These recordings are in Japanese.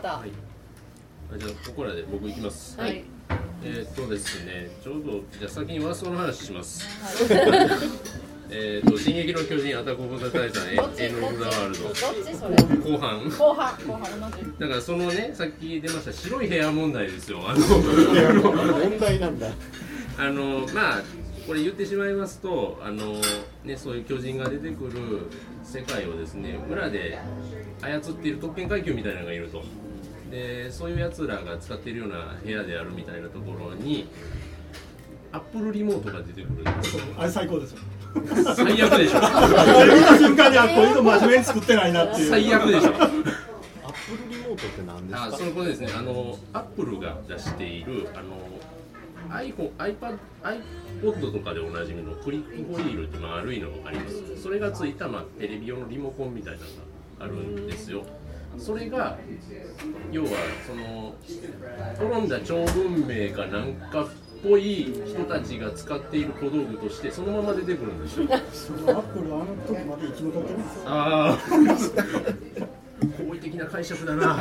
方。はい。あじゃあここらで僕行きます。はい。えーっとですねちょうどじゃあ先にワーストの話します。えーっと「進撃の巨人アタック・オブ・ザ・タイタン」エどっちエンド・オブ・ザ・ワールどっちそれ？ド後半。後半後半の話だからそのねさっき出ました白い部屋問題ですよ。あの問題なんだ。あのまあこれ言ってしまいますとあの、ね、そういう巨人が出てくる世界をですね村で操っている特権階級みたいなのがいるとでそういうやつらが使っているような部屋であるみたいなところにアップルリモートが出てくる。んですあれ最高ですよ。最悪でしょ。あれ見た瞬間にあこういうの真面目に作ってないなっていう。最悪でしょ。アップルリモートって何ですあかそのことですね。あのアップルが出しているあの iPhone、iPad、iPod とかでおなじみのクリックホイールって丸いのがあります。それがついた、まあ、テレビ用のリモコンみたいなのがあるんですよそれが要はその滅んだ超文明かなんかっぽい人たちが使っている小道具としてそのまま出てくるんですよアップルあの時まで生き残ってるんです。よああ好意的な解釈だな。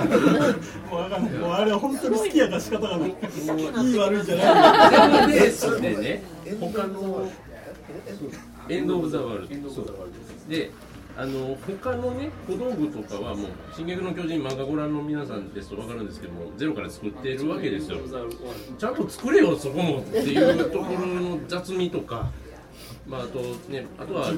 もうわかんないもうあれは本当に好きやから仕方がない。いい悪いじゃない。全部ベースでね、他の。エンド・オブ・ザ・ワールド。で、あの他のね、小道具とかはもう、進撃の巨人漫画ご覧の皆さんですと分かるんですけども、ゼロから作っているわけですよ。ちゃんと作れよ、そこもっていうところの雑味とか。まあ、あとね、あとは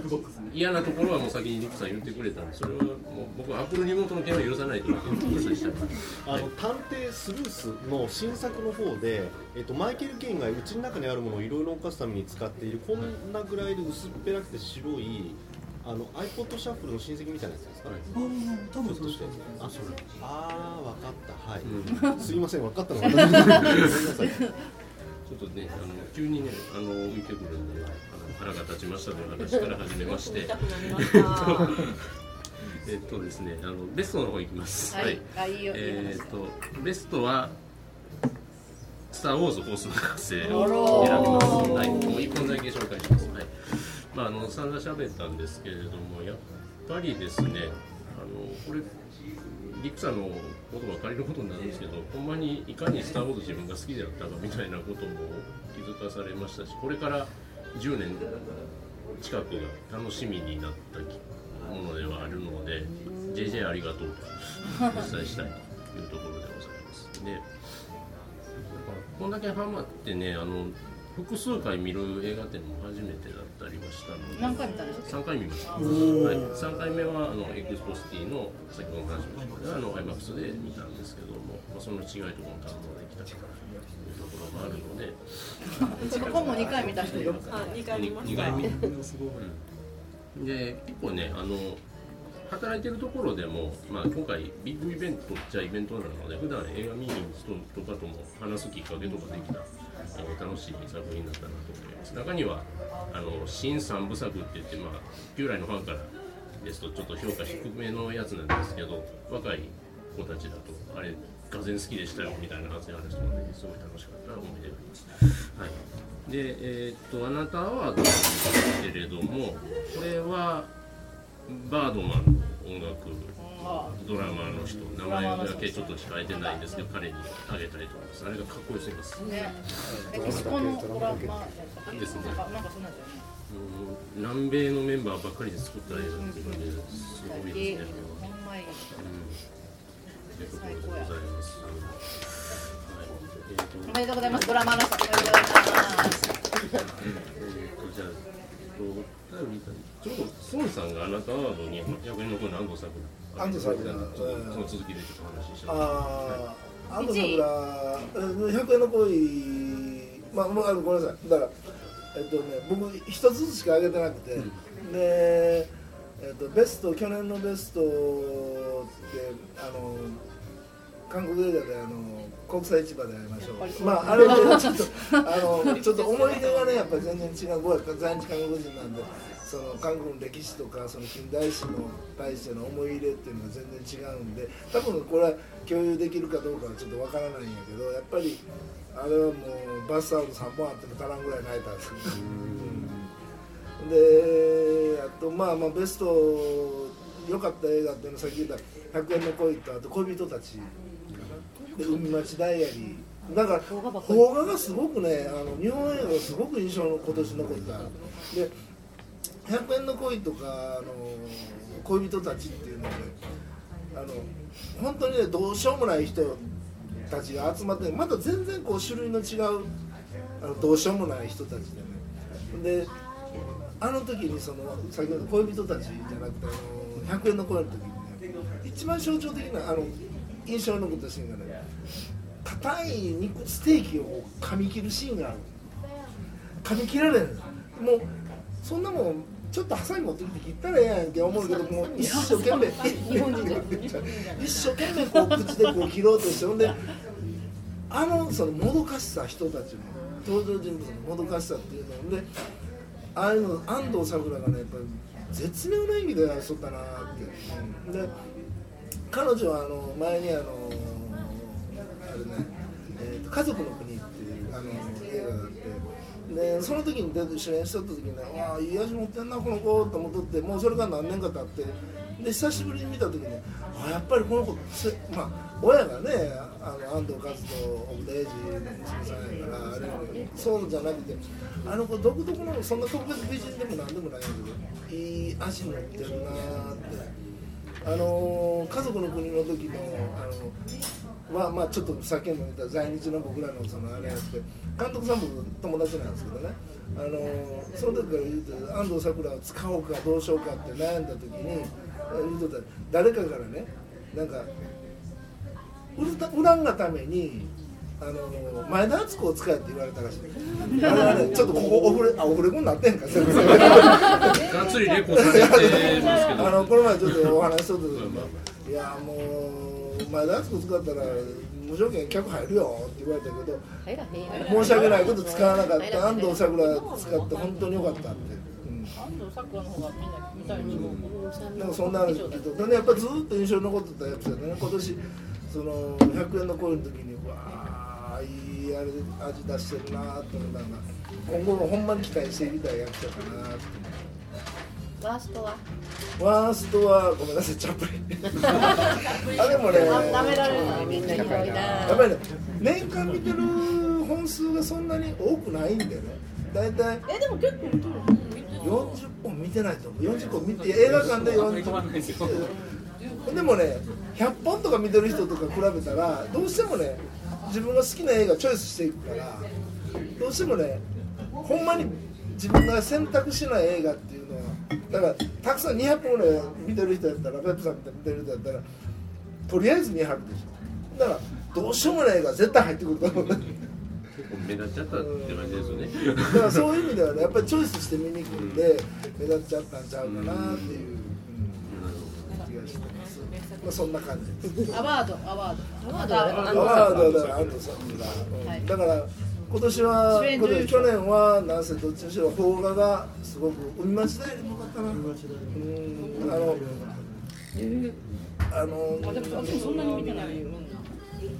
嫌なところはもう先にリクさん言ってくれたんで、それはもう僕はアップルリモートの件は許さないということでした。あの探偵スルースの新作の方で、えっと、マイケル・ケインがうちの中にあるものをいろいろ犯すために使っているこんなぐらいで薄っぺらくて白いあの iPod シャッフルの親戚みたいなやつですかね。多分そうです。あそれあー分かった。はい、すいません分かったの私 ごめんなさい。ちょっとね、あの急にね、あの浮いてくるんで、あの腹が立ちましたという話から始めまして。えっとですね、あのベストの方いきます。はい。あいえっとベストは。スター・ウォーズ・フォースの覚醒あらをー。選びます。はい、もう一本だけ紹介します。まあ、あの、散々喋ったんですけれども、やっぱりですね。あの、これ。リクさんの言葉を借りることになるんですけど、ほんまにいかにスター・ウォーズ自分が好きであったかみたいなことも気づかされましたし、これから10年近くが楽しみになったものではあるので、JJ ありがとうとお伝えしたいというところでございます。で、こんだけハマってね、あの複数回見る映画っていうのも初めてだったりはしたので、何回見たんですか3回見ました、はい、3回目はあのエクスポシティの先ほどの話もしたあの IMAX で見たんですけども、まあ、その違いとかも堪能できたかなというところがあるのでここも2回見た人いるあ、二回見まし2た。回見。うん。で結構ねあの働いてるところでも、まあ、今回ビッグイベントっちゃイベントなので普段映画見に行く人とかとも話すきっかけとかできたあの楽しい作品だったなと思います中にはあの新三部作って言って、まあ、旧来のファンからですとちょっと評価低めのやつなんですけど若い子たちだとあれがぜ好きでしたよみたいな発言ある人もねすごい楽しかった思い出があります。はい、で、えーっとあなたアワードなんですけれどもこれはバードマンの音楽ドラマーの人名前だけちょっと控えてないんですけど彼にあげたいと思いますあれがかっこよすぎますね。メキシコのドラマですね南米のメンバーばっかりで作った映画っていう感じですごいですね。ほんまいいうんというところでございます。はい。えーとおめでとうございます。ドラマの人おめでとうございます。えーとじゃとちょうど孫さんがあなたワードに逆に残る安藤作安藤サクラちょっとその続きでちょっと話しちゃうああ、あと桜、100円の恋、まあ、もうあのごめんなさい、だから、えっとね、僕、一つずつしかあげてなくて、で、えっと、ベスト、去年のベストって、あの、韓国映画であの国際市場で会いましょう。まああれでちょっとあのちょっと思い出がねやっぱり全然違う。僕は在日韓国人なんで、その韓国の歴史とかその近代史の対しての思い入れっていうのが全然違うんで、多分これは共有できるかどうかはちょっとわからないんやけど、やっぱりあれはもうバスアウト3本あっても足らんぐらい泣いたんですよ。うんであとまあまあベスト良かった映画っていうのはさっき言った「100円の恋」とあと「恋人たち」で「海町ダイアリー」だから邦画がすごくねあの日本映画がすごく印象の今年残った。で「100円の恋」とかあの「恋人たち」っていうのはねあの本当にねどうしようもない人たちが集まってまた全然こう種類の違うあのどうしようもない人たちでね。であの時にその先ほど恋人たちじゃなくてあの100円の声の時にね一番象徴的なあの印象に残ったシーンがね硬い肉ステーキを噛み切るシーンがある。噛み切られる。もうそんなもんちょっとハサミ持ってきて切ったらええやんけ思うけどもう一生懸命日本人で一生懸命こう口でこう切ろうとしてほんであのそのもどかしさ人たちの登場人物のもどかしさっていうのでああいうの安藤サクラがねやっぱり絶妙な演技でやらしとったなって、で彼女はあの前にあのあれね、えーと「家族の国」っていうあの映画があってでその時に出て主演しとった時にね「わあいい味持ってんなこの子」と思っとってもうそれが何年か経ってで久しぶりに見た時にねあやっぱりこの子まあ親がねあの安藤和人奥田英二の娘さんやからあれそうじゃなくてあの子独特のそんな特別美人でもなんでもないんだけどいい味持ってるなーって。あの家族の国の時のあのはまあちょっとさっきも言った在日の僕らのそのあれやって監督さんも友達なんですけどね。あのその時から言うて安藤サクラを使おうかどうしようかって悩んだ時に言うとった。誰かからねなんか売るた売らんがためにあの前田敦子を使えって言われたらしい。あれはねちょっとここオフレあオフレコになってんか？がっつりレポされてますけど。あのこの前ちょっとお話ししとった時にいやもう前田敦子使ったら無条件客入るよって言われたけど申し訳ないこと使わなかった。安藤サクラ使って本当によかったって、うん。安藤サクラの方がみんな見たいん。かそんな話聞いてでねやっぱずっと印象に残ってたやつだね。今年その100円の声の時にわあいいあれ味出してるなと思ったんだ今後もほんまに期待していきたい役者かなってワーストは？ワーストはごめんなさいチャップリン。あでもねダメられないみんな広いな。やっぱりね年間見てる本数がそんなに多くないんだよね。大体えでも結構見てる。40本見てないと思う。40本見て映画館で40でもね100本とか見てる人とか比べたらどうしてもね自分が好きな映画チョイスしていくからどうしてもねほんまに自分が選択しない映画っていうのはだからたくさん200本ぐらい見てる人やったらペップさん見てる人やったらとりあえず200でしょ。だからどうしようもない映画絶対入ってくると思う。目立っちゃったって感じですよねだからそういう意味ではねやっぱりチョイスして見に来るんで目立っちゃったんちゃうかなっていう、うん気がしてます、まあ、そんな感じです。アワードアワード。アワードアワードはだから安藤さん。だから今年は主演女優賞去年はなんせどっちにしろ邦画がすごく海町代理もよかなうんあのあのそんなに見てない。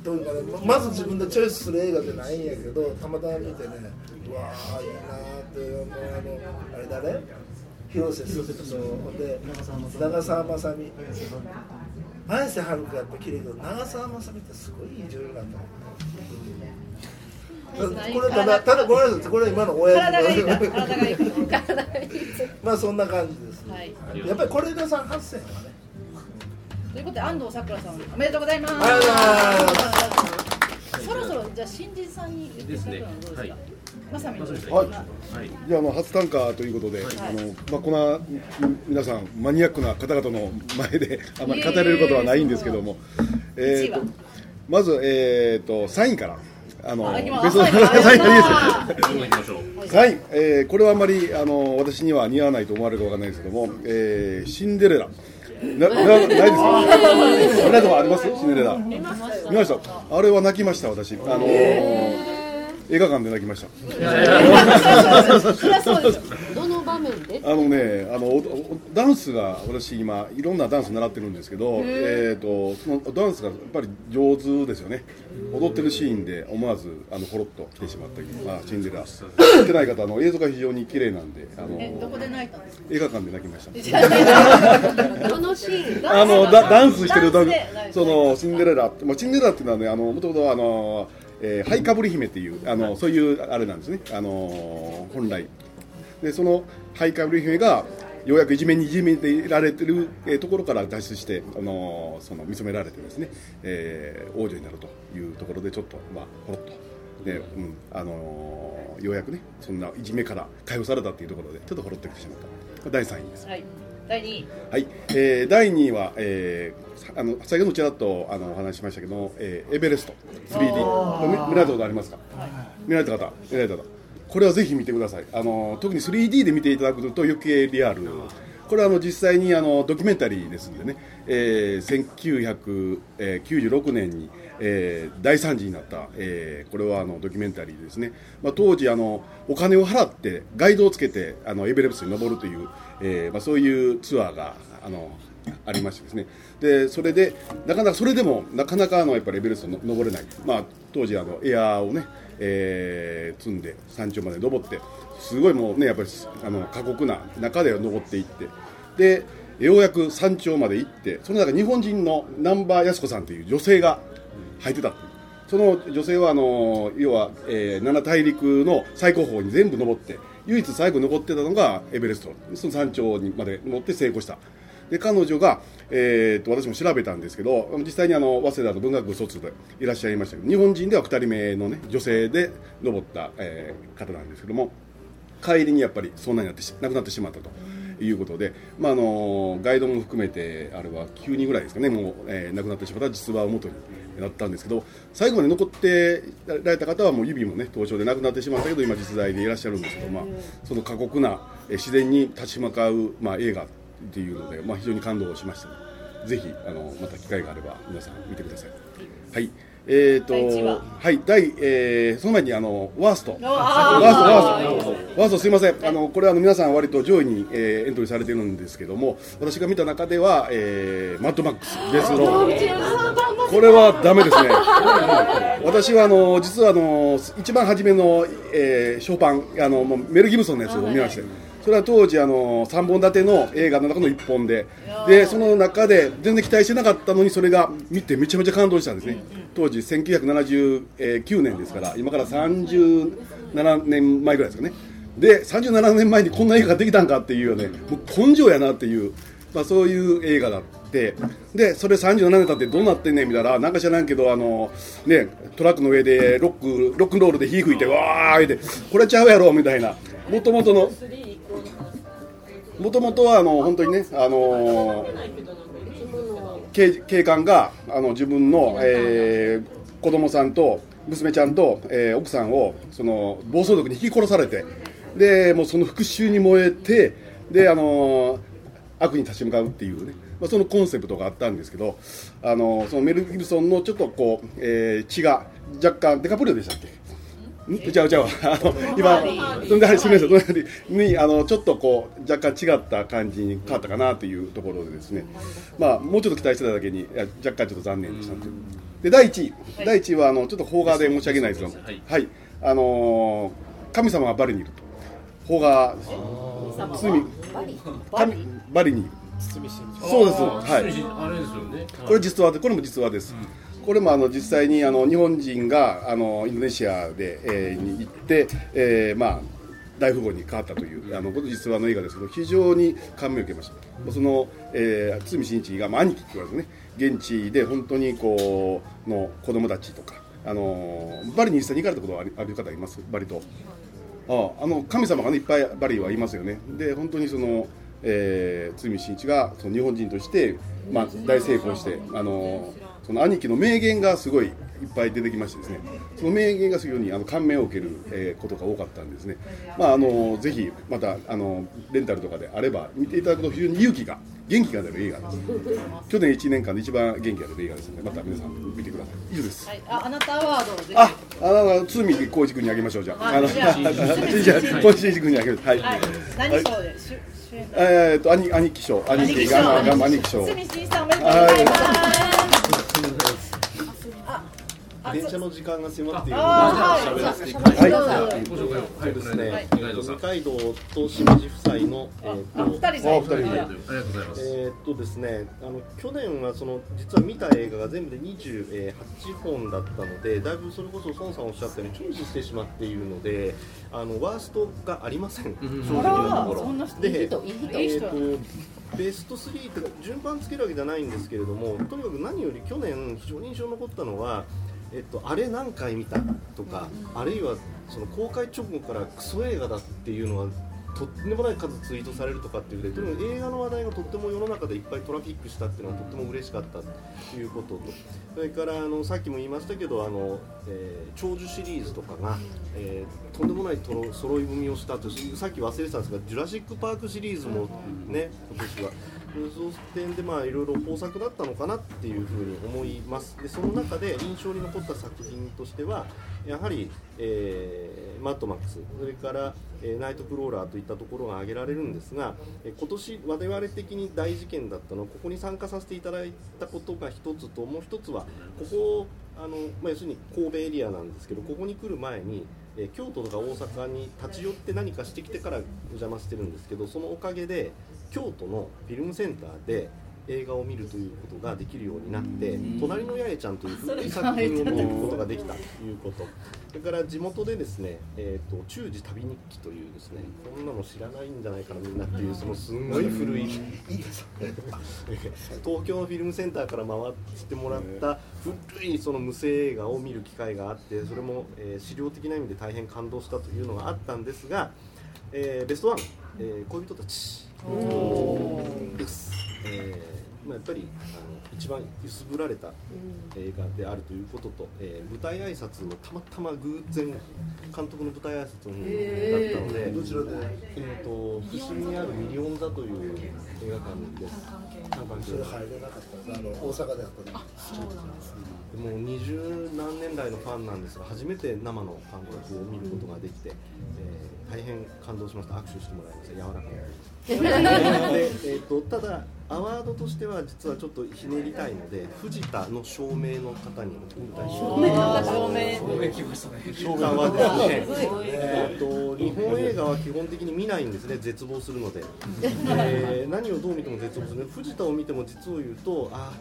どうかねまず自分でチョイスする映画じゃないんやけどたまたま見てねうわあいいなーってもうあのあれ誰広瀬すずとで長澤まさみ綾瀬はるかやっぱ綺麗だけど長澤まさみってすごいいい女優なんだこれただただごめんなさい。これ今の親父体がいい体がいいまあそんな感じです、はい。やっぱり是枝さん発戦はね。ということで安藤サクラさんおめでとうございます。ありがとうございそろそろじゃあ新人さんに言っていただくのはどうですか？まさみまさみさん。はい。はい。じゃああの初参加ということで、あのまあ、こんな皆さんマニアックな方々の前であまり語れることはないんですけども、えーまず、えー、とサインからあのあ行きまベストすはい。えーこれはあんまりあの私には似合わないと思われるかわからないですけども、えーシンデレラ。ななないですか？見たことあります？シンデレラ。見ました。あれは泣きました私。あの映画館で泣きました場面で？あのね、あのダンスが私今いろんなダンス習ってるんですけど、えっ、とそのダンスがやっぱり上手ですよね。踊ってるシーンで思わずあのほろっと来てしまったり、まあシンデレラ。見てない方あの映像が非常に綺麗なんで、あのえどこで泣いたんですか？映画館で泣きました。どのシーンあのダダンスしてるとダンスでそのシンデレラ、まあ、シンデレラっていうのはねあのもともとあの、えー、ハイカブリ姫っていうあのそういうあれなんですね。あの本来でそのハイカブリ姫がようやくいじめにいじめていられてる、えーところから脱出して、あのその認められてですね、えー王女になるというところでちょっとまあほろっと。ねうんあのようやくねそんないじめから解放されたっていうところでちょっとほろっときてしまった。第3位です。はい。第2位。はい、えー、第2位は、えー、さあの先ほどちらっとあのお話ししましたけど、えーエベレスト。3D み見られたことありますか、見られた方見られた方これはぜひ見てください。あの特に 3D で見ていただくと余計リアル。これはあの実際にあのドキュメンタリーですんでね、えー、1996年に、えー大惨事になった、えーこれはあのドキュメンタリーですね、まあ、当時あのお金を払ってガイドをつけてあのエベレストに登るという、えーまあ、そういうツアーがあのありましてですね。でそれでなかなかそれでもなかなかあのやっぱりエベレストの登れない、まあ、当時あのエアーをね、えー積んで山頂まで登ってすごいもうねやっぱりあの過酷な中で登っていってでようやく山頂まで行ってその中日本人の南波靖子さんという女性が入ってたその女性はあの要は、えー七大陸の最高峰に全部登って唯一最後残ってたのがエベレスト。その山頂にまで登って成功した。で彼女が、えー、と私も調べたんですけど実際にあの早稲田の文学部卒でいらっしゃいましたけど日本人では2人目の、ね、女性で登った、えー方なんですけども帰りにやっぱりそんなになってし亡くなってしまったということで、まあ、あのガイドも含めてあれは9人ぐらいですかねもう、えー亡くなってしまった実話を元になったんですけど最後まで残ってられた方はもう指もね凍傷で亡くなってしまったけど今実在でいらっしゃるんですけど、まあ、その過酷な自然に立ち向かう、まあ、映画っていうので、まあ、非常に感動しましたぜひあのまた機会があれば皆さん見てください。はい。えーとはい、第、えーその前にあのワースト、ワースト、ワースト、ワーストすみません、あのこれはあの皆さん割と上位に、えーエントリーされてるんですけども、私が見た中では、えーマッドマックス、デスロー、これはダメですね。私はあの実はあの一番初めの、えー初版あのもうメル・ギブソンのやつを見まして。それは当時あの3本立ての映画の中の1本ででその中で全然期待してなかったのにそれが見てめちゃめちゃ感動したんですね。当時1979年ですから今から37年前ぐらいですかね。で37年前にこんな映画ができたんかっていうよねもう根性やなっていう、まあ、そういう映画だって。でそれ37年経ってどうなってんねんみたいななんか知らんけどあの、ね、トラックの上でロックロックンロールで火吹いてわーいでこれちゃうやろみたいな。もともとのもともとはあの本当にね、あの警警官があの自分の、えー子供さんと娘ちゃんと、えー奥さんをその暴走族に引き殺されてでもうその復讐に燃えてで、あの悪に立ち向かうっていうね、まあ、そのコンセプトがあったんですけど、あのそのメル・ギブソンのちょっとこう、えー血が若干デカプリオでしたっけ？ちゃうちゃう。あの今そんではいすみません隣にあのちょっとこう若干違った感じに変わったかなというところでですね。まあもうちょっと期待してただけにいや若干ちょっと残念でしたで。第1位。第1位はあのちょっと邦画で申し訳ないですがはい。はい。あのー神様がバリにいると。邦画罪。神バリにいる。そうです。はい。あれですよね。これ実話でこれも実話です、これもあの実際にあの日本人があのインドネシアで、えーに行って、えーまあ、大富豪に変わったというあのこの実話の映画ですけど非常に感銘を受けました。その、えー、堤真一が、まあ、兄貴って言われてね現地で本当にこうの子供たちとかあのバリに実際に行かれたことはある方います？バリと。ああの神様が、ね、いっぱいバリはいますよね。で本当にその、えー、堤真一がその日本人として、まあ、大成功してあのその兄貴の名言がすごいいっぱい出てきましてですねその名言が非常にあの感銘を受ける、えーことが多かったんですね、まあ、あのぜひまたあのレンタルとかであれば見ていただくと非常に勇気が元気が出る映画です。去年1年間で一番元気が出る映画ですのでまた皆さん見てください。以上です。はい、あ、あなたアワードをぜひ。あ、あの、つみ浩二君にあげましょう、じゃあ。浩二君にあげる。はい。はい、何賞で、主主演だ。えーっと、兄、兄貴賞、兄貴が、が、兄貴賞。すみしんさん電車の時間が迫っているのであ喋らせていたはいだきます。じゃあご紹介を早くですね、二階堂さん二階堂と清水夫妻の、えーあ、と二人で。あ二人でありがとうございます。えーっとですね、あの去年はその実は見た映画が全部で28本だったので、だいぶそれこそ孫さんおっしゃったように注視してしまっているので、あのワーストがありません、正直なところ。そんな人でえーっとベスト3って順番つけるわけじゃないんですけれども、とにかく何より去年非常に印象に残ったのは。えっと、あれ何回見たとか、あるいはその公開直後からクソ映画だっていうのはとんでもない数ツイートされるとかっていうでとにかく映画の話題がとっても世の中でいっぱいトラフィックしたっていうのはとっても嬉しかったということとそれからあのさっきも言いましたけどあの、えー長寿シリーズとかが、えーとんでもないとろ揃い踏みをしたとさっき忘れてたんですが「ジュラシック・パーク」シリーズもね今年は。そういう点でまあいろいろ豊作だったのかなっていうふうに思います。でその中で印象に残った作品としてはやはり、えーマッドマックスそれから、えーナイトクローラーといったところが挙げられるんですが、え今年我々的に大事件だったのはここに参加させていただいたことが一つともう一つはここあの、まあ、要するに神戸エリアなんですけどここに来る前にえー京都とか大阪に立ち寄って何かしてきてからお邪魔してるんですけどそのおかげで京都のフィルムセンターで映画を見るということができるようになって「隣の八重ちゃん」という古い作品を見ることができたということ。それから地元でですね「えー、と中時旅日記」というですねこんなの知らないんじゃないかなみんなっていうそのすんごい古い 東京のフィルムセンターから回ってもらった古いその無声映画を見る機会があってそれも、えー資料的な意味で大変感動したというのがあったんですが、えーベストワン、えー恋人たち、ぱりあの一番揺すぶられた映画であるということと、えー舞台挨拶のたまたま偶然監督の舞台挨拶の日だったので、どちらで？えー、と伏見にあるミリオン座という映画館です。それ入れなかったですあの大阪であった時。もう二十何年来のファンなんですが初めて生の監督を見ることができて、えー大変感動しました。握手してもらいました。柔らかい。で、えー、とただアワードとしては実はちょっとひねりたいので藤田の照明の方にお迎えしよう照明。照明はですね、えー、と日本映画は基本的に見ないんですね。絶望するので、えー何をどう見ても絶望する。藤田を見ても実を言うとあ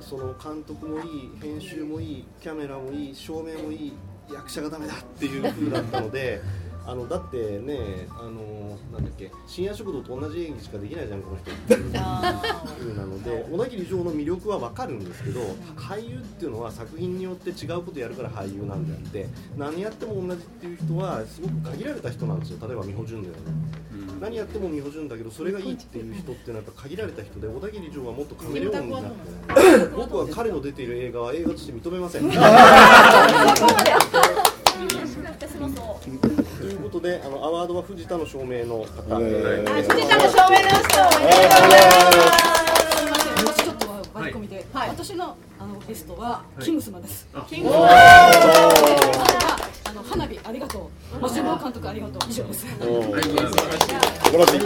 その監督もいい編集もいいキャメラもいい照明もいい役者がダメだっていう風だったのであのだってねあのなんだっけ深夜食堂と同じ演技しかできないじゃんこの人。っていう風なので小田切城の魅力は分かるんですけど俳優っていうのは作品によって違うことやるから俳優なんであって。何やっても同じっていう人はすごく限られた人なんですよ。例えば美穂純のように。何やっても美穂純だけどそれがいいっていう人っていうのはやっぱ限られた人で小田切城はもっとカメレオンになって。僕は彼の出ている映画は映画として認めません ということであのアワードは藤田の照明の方、藤田の照明の人。ちょっとは割り込みで、私のあのゲストはキングスマンです。キングあの花火ありがとう。マジュモ監督ありがとう。以上です。素晴らしい